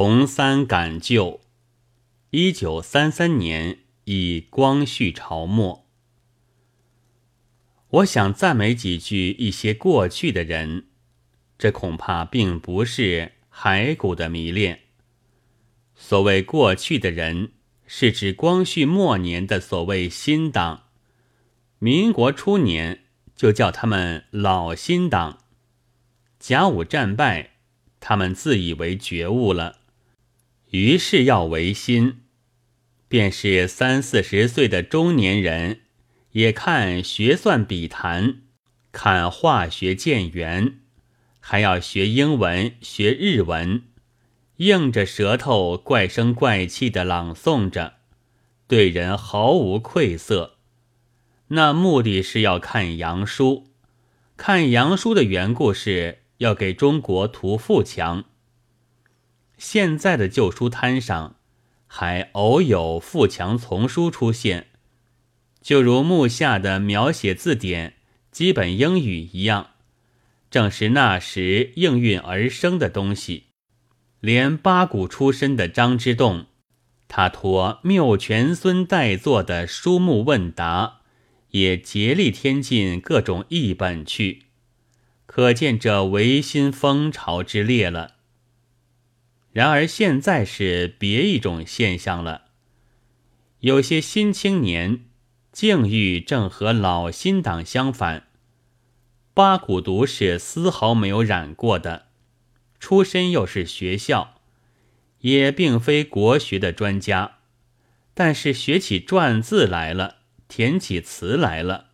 重三感旧。一九三三年以光绪朝末。我想赞美几句一些过去的人，这恐怕并不是骸骨的迷恋。所谓过去的人，是指光绪末年的所谓新党；民国初年就叫他们老新党。甲午战败，他们自以为觉悟了。于是要维新，便是三四十岁的中年人，也看学算笔谈，看化学见圆，还要学英文、学日文，硬着舌头怪声怪气的朗诵着，对人毫无愧色。那目的是要看洋书，看洋书的缘故是要给中国图富强。现在的旧书摊上，还偶有富强丛书出现，就如目下的描写字典、基本英语一样，正是那时应运而生的东西。连八股出身的张之洞，他托缪全孙代做的书目问答，也竭力添进各种译本去，可见这维新风潮之烈了。然而现在是别一种现象了，有些新青年境遇正和老新党相反。八股读是丝毫没有染过的，出身又是学校，也并非国学的专家，但是学起篆字来了，填起词来了，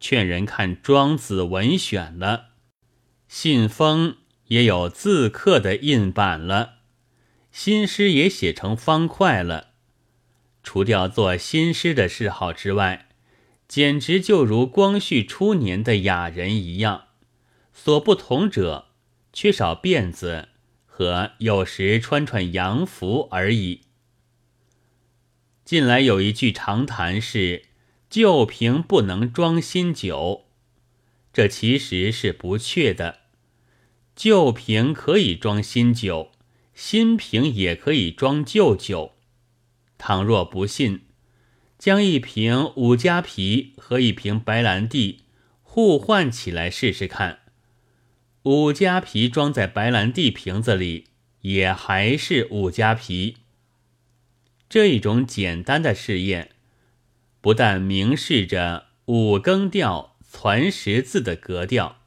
劝人看《庄子》文选了，信封也有字刻的印版了。新诗也写成方块了，除掉做新诗的嗜好之外，简直就如光绪初年的雅人一样。所不同者，缺少辫子和有时穿穿洋服而已。近来有一句长谈是“旧瓶不能装新酒”，这其实是不确的。旧瓶可以装新酒。新瓶也可以装旧酒，倘若不信，将一瓶五加皮和一瓶白兰地互换起来试试看。五加皮装在白兰地瓶子里，也还是五加皮。这一种简单的试验，不但明示着五更调攒十字的格调，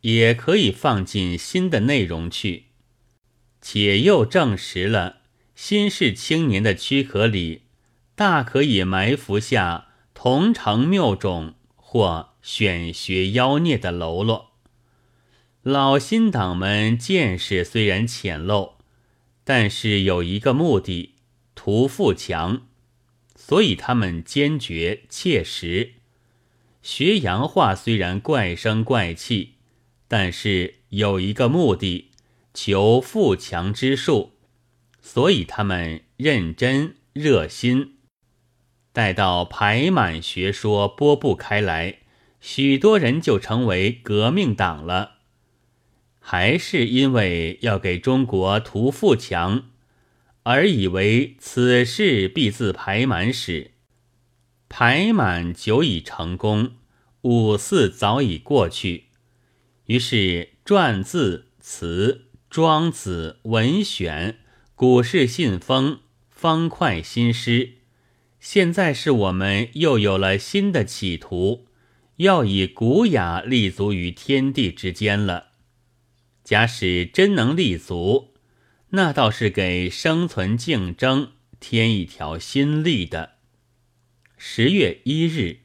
也可以放进新的内容去。且又证实了新式青年的躯壳里，大可以埋伏下同城谬种或选学妖孽的喽啰。老新党们见识虽然浅陋，但是有一个目的，图富强，所以他们坚决切实。学洋话虽然怪声怪气，但是有一个目的。求富强之术，所以他们认真热心。待到排满学说播布开来，许多人就成为革命党了。还是因为要给中国图富强，而以为此事必自排满始。排满久已成功，五四早已过去，于是篆字词。庄子文选、古诗信封、方块新诗，现在是我们又有了新的企图，要以古雅立足于天地之间了。假使真能立足，那倒是给生存竞争添一条新力的。十月一日。